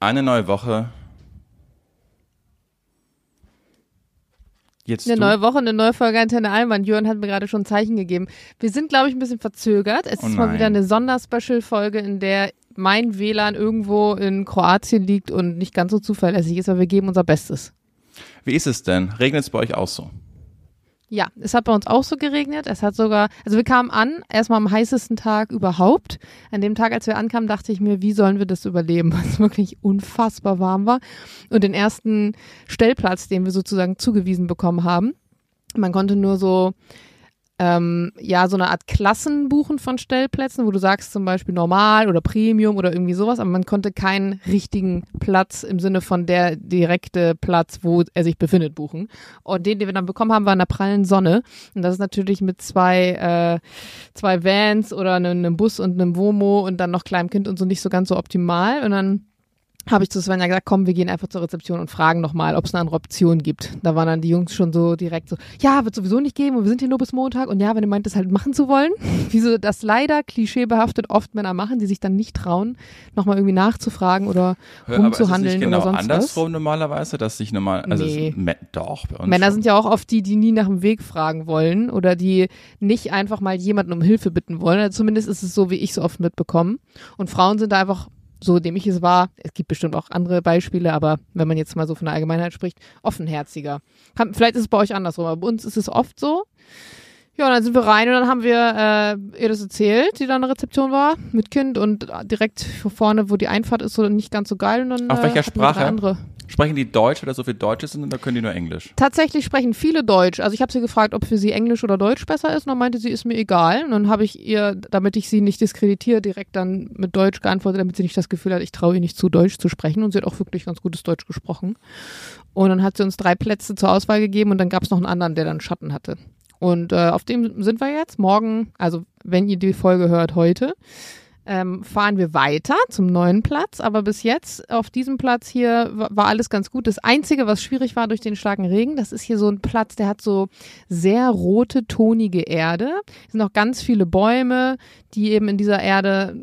Eine neue Woche. Jetzt Eine du. neue Woche, eine neue Folge Antenne Allmann. Jörn hat mir gerade schon ein Zeichen gegeben. Wir sind, glaube ich, ein bisschen verzögert. Es Oh ist mal wieder eine Sonderspecial-Folge, in der mein WLAN irgendwo in Kroatien liegt und nicht ganz so zuverlässig ist, aber wir geben unser Bestes. Wie ist es denn? Regnet es bei euch auch so? Ja, es hat bei uns auch so geregnet. Es hat sogar, also wir kamen an, erstmal am heißesten Tag überhaupt. An dem Tag, als wir ankamen, dachte ich mir, wie sollen wir das überleben, weil es wirklich unfassbar warm war. Und den ersten Stellplatz, den wir sozusagen zugewiesen bekommen haben, man konnte nur so, ähm, ja, so eine Art Klassen buchen von Stellplätzen, wo du sagst zum Beispiel normal oder Premium oder irgendwie sowas, aber man konnte keinen richtigen Platz im Sinne von der direkte Platz, wo er sich befindet, buchen. Und den, den wir dann bekommen haben, war in der prallen Sonne. Und das ist natürlich mit zwei, äh, zwei Vans oder einem, einem Bus und einem Womo und dann noch kleinem Kind und so nicht so ganz so optimal. Und dann habe ich zu Svenja gesagt, komm, wir gehen einfach zur Rezeption und fragen nochmal, ob es eine andere Option gibt. Da waren dann die Jungs schon so direkt so, ja, wird sowieso nicht geben und wir sind hier nur bis Montag und ja, wenn ihr meint, das halt machen zu wollen, wie so das leider klischeebehaftet oft Männer machen, die sich dann nicht trauen, nochmal irgendwie nachzufragen oder Aber ist es rumzuhandeln nicht genau oder sonst andersrum normalerweise, dass sich normal, also Nee. Me- doch, bei uns Männer schon. sind ja auch oft die, die nie nach dem Weg fragen wollen oder die nicht einfach mal jemanden um Hilfe bitten wollen. Also zumindest ist es so, wie ich es oft mitbekommen. Und Frauen sind da einfach, so dem ich es war, es gibt bestimmt auch andere Beispiele, aber wenn man jetzt mal so von der Allgemeinheit spricht, offenherziger. Kann, vielleicht ist es bei euch andersrum, aber bei uns ist es oft so. Ja, und dann sind wir rein und dann haben wir äh, ihr das erzählt, die da in der Rezeption war, mit Kind und direkt vorne, wo die Einfahrt ist, so nicht ganz so geil. Und dann, Auf äh, welcher drei Sprache? Andere. Sprechen die Deutsch oder so viel Deutsche sind oder können die nur Englisch? Tatsächlich sprechen viele Deutsch. Also ich habe sie gefragt, ob für sie Englisch oder Deutsch besser ist. Und dann meinte sie, ist mir egal. Und dann habe ich ihr, damit ich sie nicht diskreditiere, direkt dann mit Deutsch geantwortet, damit sie nicht das Gefühl hat, ich traue ihr nicht zu, Deutsch zu sprechen. Und sie hat auch wirklich ganz gutes Deutsch gesprochen. Und dann hat sie uns drei Plätze zur Auswahl gegeben und dann gab es noch einen anderen, der dann Schatten hatte. Und äh, auf dem sind wir jetzt. Morgen, also wenn ihr die Folge hört heute, ähm, fahren wir weiter zum neuen Platz. Aber bis jetzt auf diesem Platz hier wa- war alles ganz gut. Das Einzige, was schwierig war durch den starken Regen, das ist hier so ein Platz, der hat so sehr rote, tonige Erde. Es sind auch ganz viele Bäume, die eben in dieser Erde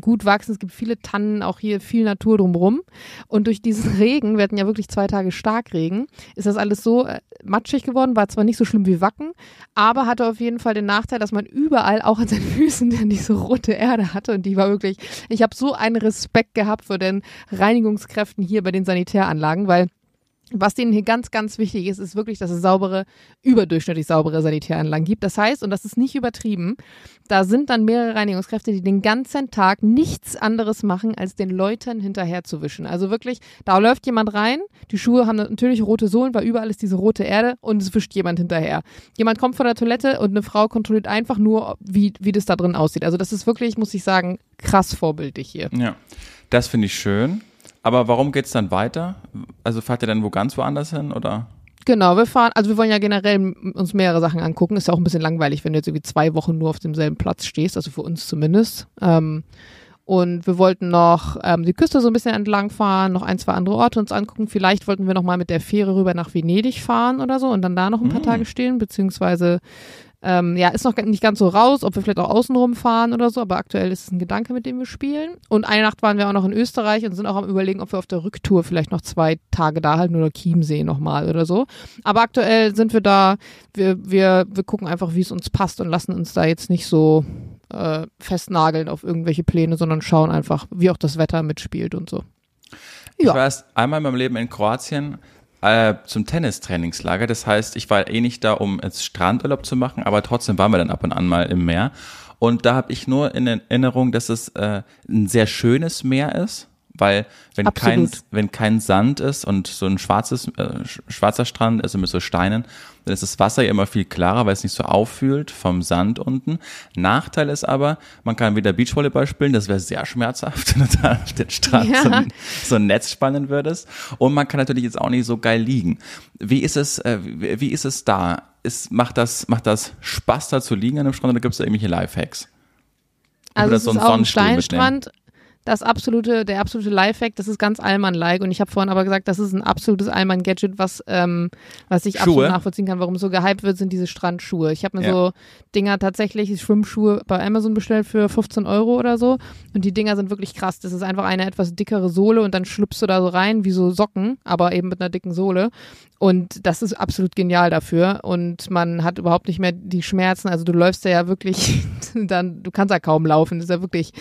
gut wachsen. Es gibt viele Tannen, auch hier viel Natur drumherum. Und durch diesen Regen, wir hatten ja wirklich zwei Tage Starkregen, ist das alles so äh, matschig geworden. War zwar nicht so schlimm wie Wacken, aber hatte auf jeden Fall den Nachteil, dass man überall auch an seinen Füßen diese rote Erde hatte. Und die war wirklich, ich habe so einen Respekt gehabt vor den Reinigungskräften hier bei den Sanitäranlagen, weil was denen hier ganz, ganz wichtig ist, ist wirklich, dass es saubere, überdurchschnittlich saubere Sanitäranlagen gibt. Das heißt, und das ist nicht übertrieben, da sind dann mehrere Reinigungskräfte, die den ganzen Tag nichts anderes machen, als den Leuten hinterher zu wischen. Also wirklich, da läuft jemand rein, die Schuhe haben natürlich rote Sohlen, weil überall ist diese rote Erde und es wischt jemand hinterher. Jemand kommt von der Toilette und eine Frau kontrolliert einfach nur, wie, wie das da drin aussieht. Also das ist wirklich, muss ich sagen, krass vorbildlich hier. Ja, das finde ich schön. Aber warum geht's dann weiter? Also fahrt ihr dann wo ganz woanders hin oder? Genau, wir fahren, also wir wollen ja generell uns mehrere Sachen angucken. Ist ja auch ein bisschen langweilig, wenn du jetzt irgendwie zwei Wochen nur auf demselben Platz stehst, also für uns zumindest. Ähm, und wir wollten noch ähm, die Küste so ein bisschen entlang fahren, noch ein, zwei andere Orte uns angucken. Vielleicht wollten wir noch mal mit der Fähre rüber nach Venedig fahren oder so und dann da noch ein paar Mm. Tage stehen, beziehungsweise ähm, ja, ist noch nicht ganz so raus, ob wir vielleicht auch außenrum fahren oder so, aber aktuell ist es ein Gedanke, mit dem wir spielen. Und eine Nacht waren wir auch noch in Österreich und sind auch am überlegen, ob wir auf der Rücktour vielleicht noch zwei Tage da halten oder Chiemsee nochmal oder so. Aber aktuell sind wir da, wir, wir, wir gucken einfach, wie es uns passt und lassen uns da jetzt nicht so äh, festnageln auf irgendwelche Pläne, sondern schauen einfach, wie auch das Wetter mitspielt und so. Ich Ja. war erst einmal in meinem Leben in Kroatien äh, zum Tennistrainingslager. Das heißt, ich war eh nicht da, um jetzt Strandurlaub zu machen, aber trotzdem waren wir dann ab und an mal im Meer. Und da habe ich nur in Erinnerung, dass es äh, ein sehr schönes Meer ist, weil wenn kein, Absolut. wenn kein Sand ist und so ein schwarzes, äh, sch- schwarzer Strand ist mit so Steinen, dann ist das Wasser ja immer viel klarer, weil es nicht so auffühlt vom Sand unten. Nachteil ist aber, man kann wieder Beachvolleyball spielen, das wäre sehr schmerzhaft, wenn du da auf den Strand Ja. so, ein, so ein Netz spannen würdest. Und man kann natürlich jetzt auch nicht so geil liegen. Wie ist es, äh, wie, wie ist es da? Ist, macht das, macht das Spaß da zu liegen an einem Strand oder gibt es da irgendwelche Lifehacks? Also Oder es so ist einen auch ein Sonnenstuhl mitnehmen. Das absolute, der absolute Lifehack, das ist ganz Allmann-like und ich habe vorhin aber gesagt, das ist ein absolutes Allmann-Gadget, was, ähm, was ich Schuhe? absolut nachvollziehen kann, warum es so gehypt wird, sind diese Strandschuhe. Ich habe mir Ja. so Dinger tatsächlich, Schwimmschuhe bei Amazon bestellt für 15 Euro oder so und die Dinger sind wirklich krass. Das ist einfach eine etwas dickere Sohle und dann schlüpfst du da so rein wie so Socken, aber eben mit einer dicken Sohle und das ist absolut genial dafür und man hat überhaupt nicht mehr die Schmerzen, also du läufst ja wirklich dann, du kannst ja kaum laufen, das ist ja wirklich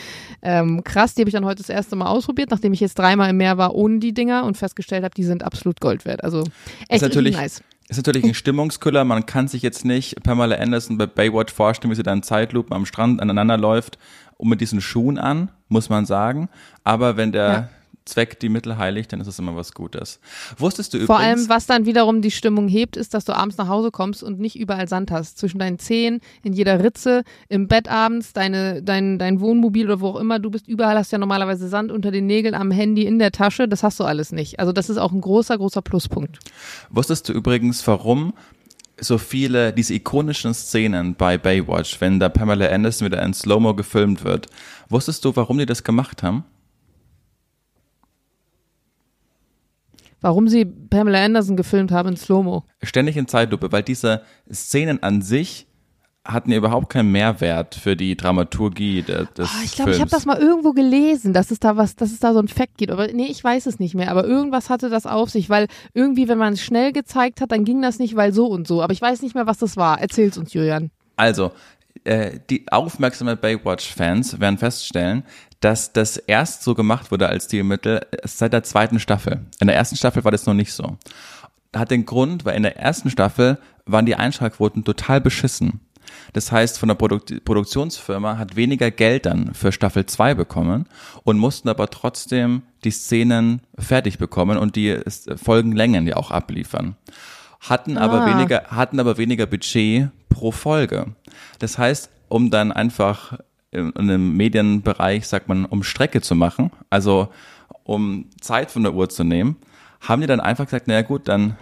ähm, krass. Die habe ich dann heute das erste Mal ausprobiert, nachdem ich jetzt dreimal im Meer war ohne die Dinger und festgestellt habe, die sind absolut Gold wert. Also echt natürlich- richtig nice. Ist natürlich ein Stimmungskiller. Man kann sich jetzt nicht Pamela Anderson bei Baywatch vorstellen, wie sie da in Zeitlupen am Strand aneinander läuft und mit diesen Schuhen an, muss man sagen. Aber wenn der Ja. Zweck die Mittel heiligt, dann ist es immer was Gutes. Wusstest du Vor übrigens, allem, was dann wiederum die Stimmung hebt, ist, dass du abends nach Hause kommst und nicht überall Sand hast. Zwischen deinen Zehen, in jeder Ritze, im Bett abends, deine, dein, dein Wohnmobil oder wo auch immer du bist, überall hast du ja normalerweise Sand unter den Nägeln, am Handy, in der Tasche. Das hast du alles nicht. Also das ist auch ein großer, großer Pluspunkt. wusstest du übrigens, warum so viele, diese ikonischen Szenen bei Baywatch, wenn da Pamela Anderson wieder in Slow-Mo gefilmt wird, wusstest du, warum die das gemacht haben? Warum sie Pamela Anderson gefilmt haben in Slow-Mo. Ständig in Zeitlupe, weil diese Szenen an sich hatten ja überhaupt keinen Mehrwert für die Dramaturgie de- des Ah, ich glaube, ich habe das mal irgendwo gelesen, dass es da was, dass es da so ein Fact gibt. Aber nee, ich weiß es nicht mehr. Aber irgendwas hatte das auf sich, weil irgendwie, wenn man es schnell gezeigt hat, dann ging das nicht, weil so und so. Aber ich weiß nicht mehr, was das war. Erzähl's uns, Julian. Also, äh, die aufmerksame Baywatch-Fans werden feststellen, dass das erst so gemacht wurde als Stilmittel seit der zweiten Staffel. In der ersten Staffel war das noch nicht so. Hat den Grund, weil in der ersten Staffel waren die Einschaltquoten total beschissen. Das heißt, von der Produk Produktionsfirma hat weniger Geld dann für Staffel 2 bekommen und mussten aber trotzdem die Szenen fertig bekommen und die äh, Folgenlängen ja auch abliefern. Hatten aber Ah. weniger, hatten aber weniger Budget pro Folge. Das heißt, um dann einfach in, in einem Medienbereich, sagt man, um Strecke zu machen, also um Zeit von der Uhr zu nehmen, haben die dann einfach gesagt, naja gut, dann,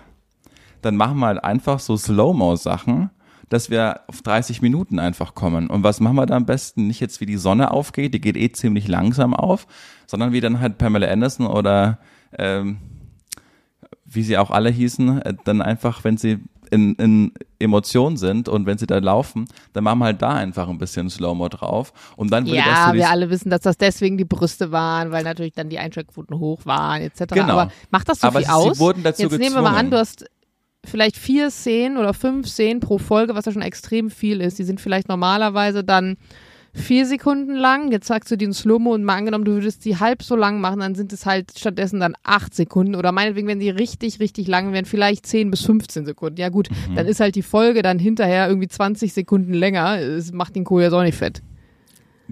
dann machen wir halt einfach so Slow-Mo-Sachen, dass wir auf 30 Minuten einfach kommen. Und was machen wir da am besten? Nicht jetzt wie die Sonne aufgeht, die geht eh ziemlich langsam auf, sondern wie dann halt Pamela Anderson oder ähm, wie sie auch alle hießen, äh, dann einfach, wenn sie in, in Emotionen sind und wenn sie da laufen, dann machen wir halt da einfach ein bisschen Slow-Mo drauf. Und dann würde das Ja, die wir alle wissen, dass das deswegen die Brüste waren, weil natürlich dann die Einschaltquoten hoch waren, etc. Genau. Aber macht das so Aber viel sie aus? wurden dazu Jetzt nehmen wir mal gezwungen. an, du hast vielleicht vier Szenen oder fünf Szenen pro Folge, was ja schon extrem viel ist. Die sind vielleicht normalerweise dann vier Sekunden lang. Jetzt sagst du die in Slow-Mo und mal angenommen, du würdest die halb so lang machen, dann sind es halt stattdessen dann acht Sekunden. Oder meinetwegen, wenn die richtig, richtig lang wären, vielleicht zehn bis 15 Sekunden. Ja gut, Mhm. dann ist halt die Folge dann hinterher irgendwie 20 Sekunden länger. Es macht den Kohl jetzt auch nicht fett.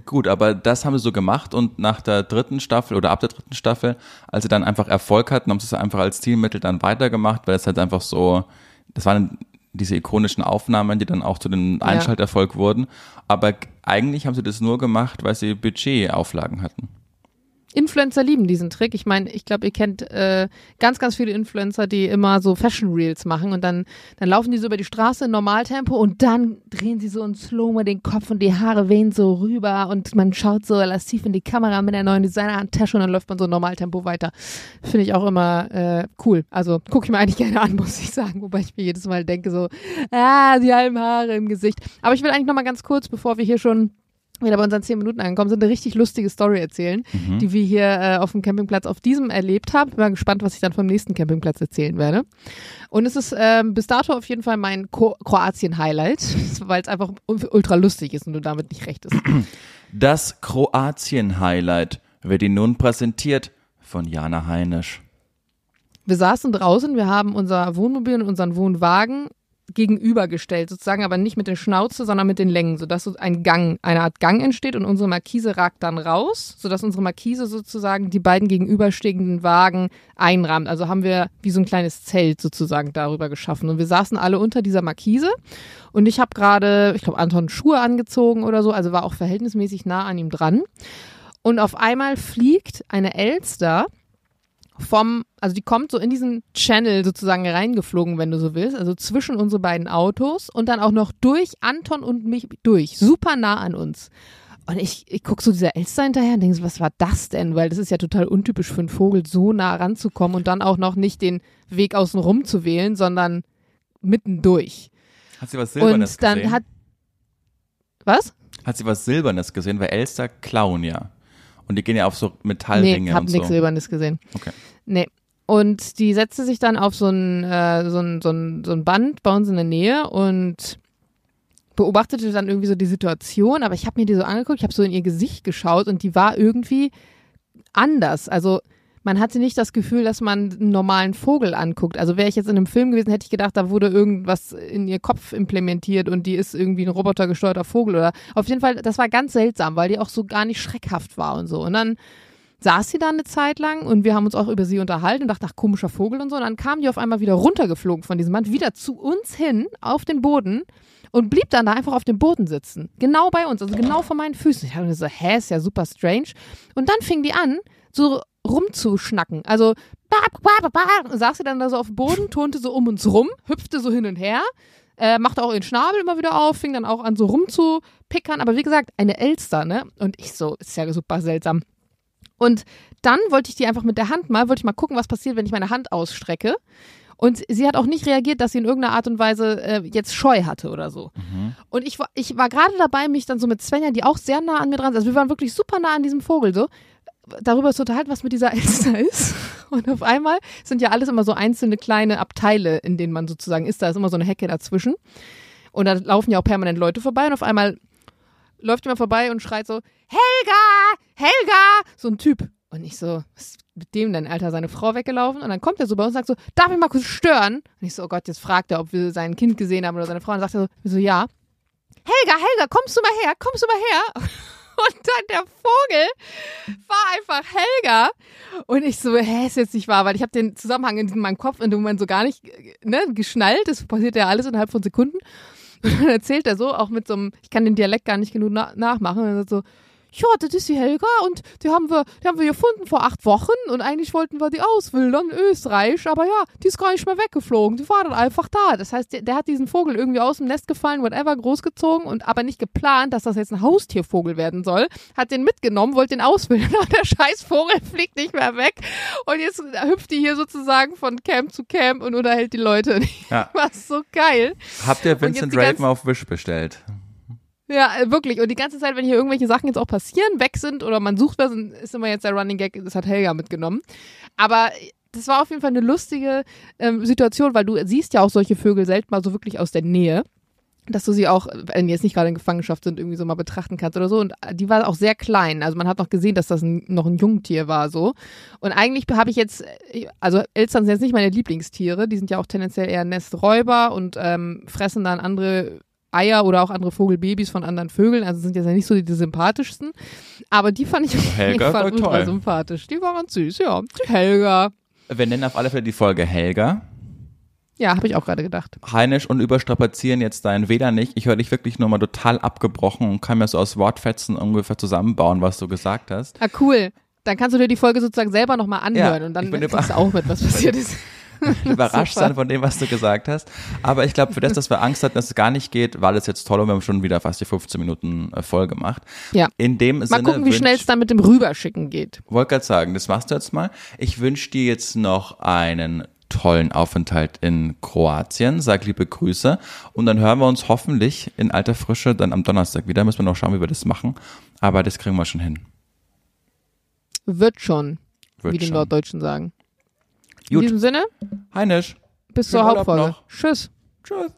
Gut, aber das haben sie so gemacht und nach der dritten Staffel oder ab der dritten Staffel, als sie dann einfach Erfolg hatten, haben sie es einfach als Stilmittel dann weitergemacht, weil es halt einfach so, das waren diese ikonischen Aufnahmen, die dann auch zu den Einschalterfolg wurden. Aber eigentlich haben sie das nur gemacht, weil sie Budgetauflagen hatten. Influencer lieben diesen Trick. Ich meine, ich glaube, ihr kennt äh, ganz, ganz viele Influencer, die immer so Fashion Reels machen und dann, dann laufen die so über die Straße in Normaltempo und dann drehen sie so in Slow-Mo den Kopf und die Haare wehen so rüber und man schaut so lasziv in die Kamera mit der neuen Designerhandtasche und dann läuft man so in Normaltempo weiter. Finde ich auch immer äh, cool. Also gucke ich mir eigentlich gerne an, muss ich sagen, wobei ich mir jedes Mal denke so, ah, die halben Haare im Gesicht. Aber ich will eigentlich noch mal ganz kurz, bevor wir hier schon wieder bei unseren zehn Minuten angekommen sind, eine richtig lustige Story erzählen, die wir hier äh, auf dem Campingplatz auf diesem erlebt haben. Bin mal gespannt, was ich dann vom nächsten Campingplatz erzählen werde. Und es ist ähm, bis dato auf jeden Fall mein Ko Kroatien-Highlight, weil es einfach ultra lustig ist und du damit nicht recht ist. Das Kroatien-Highlight wird Ihnen nun präsentiert von Jana Heinisch. Wir saßen draußen, wir haben unser Wohnmobil und unseren Wohnwagen gegenübergestellt, sozusagen, aber nicht mit der Schnauze, sondern mit den Längen, sodass so ein Gang, eine Art Gang entsteht und unsere Markise ragt dann raus, sodass unsere Markise sozusagen die beiden gegenüberstehenden Wagen einrahmt. Also haben wir wie so ein kleines Zelt sozusagen darüber geschaffen. Und wir saßen alle unter dieser Markise und ich habe gerade, ich glaube, Anton Schuhe angezogen oder so, also war auch verhältnismäßig nah an ihm dran. Und auf einmal fliegt eine Elster vom, also die kommt so in diesen Channel sozusagen reingeflogen, wenn du so willst, also zwischen unsere beiden Autos und dann auch noch durch Anton und mich durch, super nah an uns. Und ich, ich gucke so dieser Elster hinterher und denke so, was war das denn? Weil das ist ja total untypisch für einen Vogel, so nah ranzukommen und dann auch noch nicht den Weg außen rum zu wählen, sondern mittendurch. Hat sie was Silbernes und dann gesehen? hat. Was? Hat sie was Silbernes gesehen? Weil Elster klauen ja. Und die gehen ja auf so Metallringe nee, hab und nichts so. Silbernes gesehen. Okay. Nee. Und die setzte sich dann auf so ein, äh, so, ein, so, ein, so ein Band bei uns in der Nähe und beobachtete dann irgendwie so die Situation, aber ich habe mir die so angeguckt, ich habe so in ihr Gesicht geschaut und die war irgendwie anders. Also man hatte nicht das Gefühl, dass man einen normalen Vogel anguckt. Also wäre ich jetzt in einem Film gewesen, hätte ich gedacht, da wurde irgendwas in ihr Kopf implementiert und die ist irgendwie ein robotergesteuerter Vogel oder auf jeden Fall, das war ganz seltsam, weil die auch so gar nicht schreckhaft war und so. Und dann saß sie da eine Zeit lang und wir haben uns auch über sie unterhalten und dachten, ach, komischer Vogel und so. Und dann kam die auf einmal wieder runtergeflogen von diesem Band, wieder zu uns hin auf den Boden und blieb dann da einfach auf dem Boden sitzen. Genau bei uns, also genau vor meinen Füßen. Ich dachte so, hä, ist ja super strange. Und dann fing die an, so rumzuschnacken. Also, saß sie dann da so auf dem Boden, turnte so um uns rum, hüpfte so hin und her, äh, machte auch ihren Schnabel immer wieder auf, fing dann auch an so rumzupickern. Aber wie gesagt, eine Elster, ne? Und ich so, ist ja super seltsam. Und dann wollte ich die einfach mit der Hand mal, wollte ich mal gucken, was passiert, wenn ich meine Hand ausstrecke. Und sie hat auch nicht reagiert, dass sie in irgendeiner Art und Weise äh, jetzt Scheu hatte oder so. Und ich, war- ich war gerade dabei, mich dann so mit Svenja, die auch sehr nah an mir dran ist, also wir waren wirklich super nah an diesem Vogel so, darüber zu unterhalten, was mit dieser Elster ist. Und auf einmal sind ja alles immer so einzelne kleine Abteile, in denen man sozusagen ist. Da ist immer so eine Hecke dazwischen. Und da laufen ja auch permanent Leute vorbei. Und auf einmal läuft jemand vorbei und schreit so, Helga, Helga, so ein Typ. Und ich so, was ist mit dem denn, Alter, seine Frau weggelaufen? Und dann kommt er so bei uns und sagt so, darf ich mal kurz stören? Und ich so, oh Gott, jetzt fragt er, ob wir sein Kind gesehen haben oder seine Frau. Und dann sagt er so, so, ja. Helga, Helga, kommst du mal her, kommst du mal her? Und dann der Vogel war einfach Helga. Und ich so, hä, ist jetzt nicht wahr, weil ich habe den Zusammenhang in meinem Kopf in dem Moment so gar nicht ne, geschnallt. Das passiert ja alles innerhalb von Sekunden. Und dann erzählt er so, auch mit so einem, ich kann den Dialekt gar nicht genug na nachmachen. Und er sagt so, ja, das ist die Helga und die haben wir, die haben wir gefunden vor acht Wochen und eigentlich wollten wir die auswildern in Österreich, aber ja, die ist gar nicht mehr weggeflogen. Die war dann einfach da. Das heißt, der, der hat diesen Vogel irgendwie aus dem Nest gefallen, whatever, großgezogen und aber nicht geplant, dass das jetzt ein Haustiervogel werden soll. Hat den mitgenommen, wollte den auswildern, aber der scheiß Vogel fliegt nicht mehr weg. Und jetzt hüpft die hier sozusagen von Camp zu Camp und unterhält die Leute. Ja. Was so geil. Habt ihr Vincent Raven auf Wish bestellt? Ja, äh, wirklich. Und die ganze Zeit, wenn hier irgendwelche Sachen jetzt auch passieren, weg sind oder man sucht was, ist immer jetzt der Running Gag, das hat Helga mitgenommen. Aber das war auf jeden Fall eine lustige ähm, Situation, weil du siehst ja auch solche Vögel selten mal so wirklich aus der Nähe. Dass du sie auch, wenn die jetzt nicht gerade in Gefangenschaft sind, irgendwie so mal betrachten kannst oder so. Und die war auch sehr klein. Also man hat noch gesehen, dass das ein, noch ein Jungtier war so. Und eigentlich habe ich jetzt, äh, also Elstern sind jetzt nicht meine Lieblingstiere. Die sind ja auch tendenziell eher Nesträuber und ähm, fressen dann andere Eier oder auch andere Vogelbabys von anderen Vögeln. Also sind jetzt ja nicht so die, die sympathischsten. Aber die fand ich auf jeden Fall ultra sympathisch. Die war ganz süß, ja. Die Helga. Wir nennen auf alle Fälle die Folge Helga. Ja, habe ich auch gerade gedacht. Heinisch und überstrapazieren jetzt dein WLAN nicht. Ich höre dich wirklich nur mal total abgebrochen und kann mir so aus Wortfetzen ungefähr zusammenbauen, was du gesagt hast. Ah, cool. Dann kannst du dir die Folge sozusagen selber nochmal anhören Ja, und dann kriegst du auch mit, was passiert ist. Überrascht sein von dem, was du gesagt hast. Aber ich glaube, für das, dass wir Angst hatten, dass es gar nicht geht, war das jetzt toll und wir haben schon wieder fast die 15 Minuten äh, voll gemacht. Ja. In dem Mal Sinne. gucken, wie schnell es dann mit dem Rüberschicken geht. Wollte gerade sagen, das machst du jetzt mal. Ich wünsche dir jetzt noch einen tollen Aufenthalt in Kroatien. Sag liebe Grüße. Und dann hören wir uns hoffentlich in alter Frische dann am Donnerstag wieder. Müssen wir noch schauen, wie wir das machen. Aber das kriegen wir schon hin. Wird schon, Wird wie die schon. Norddeutschen sagen. In Gut. diesem Sinne, Heinisch. bis zur Hauptfolge. Tschüss. Tschüss.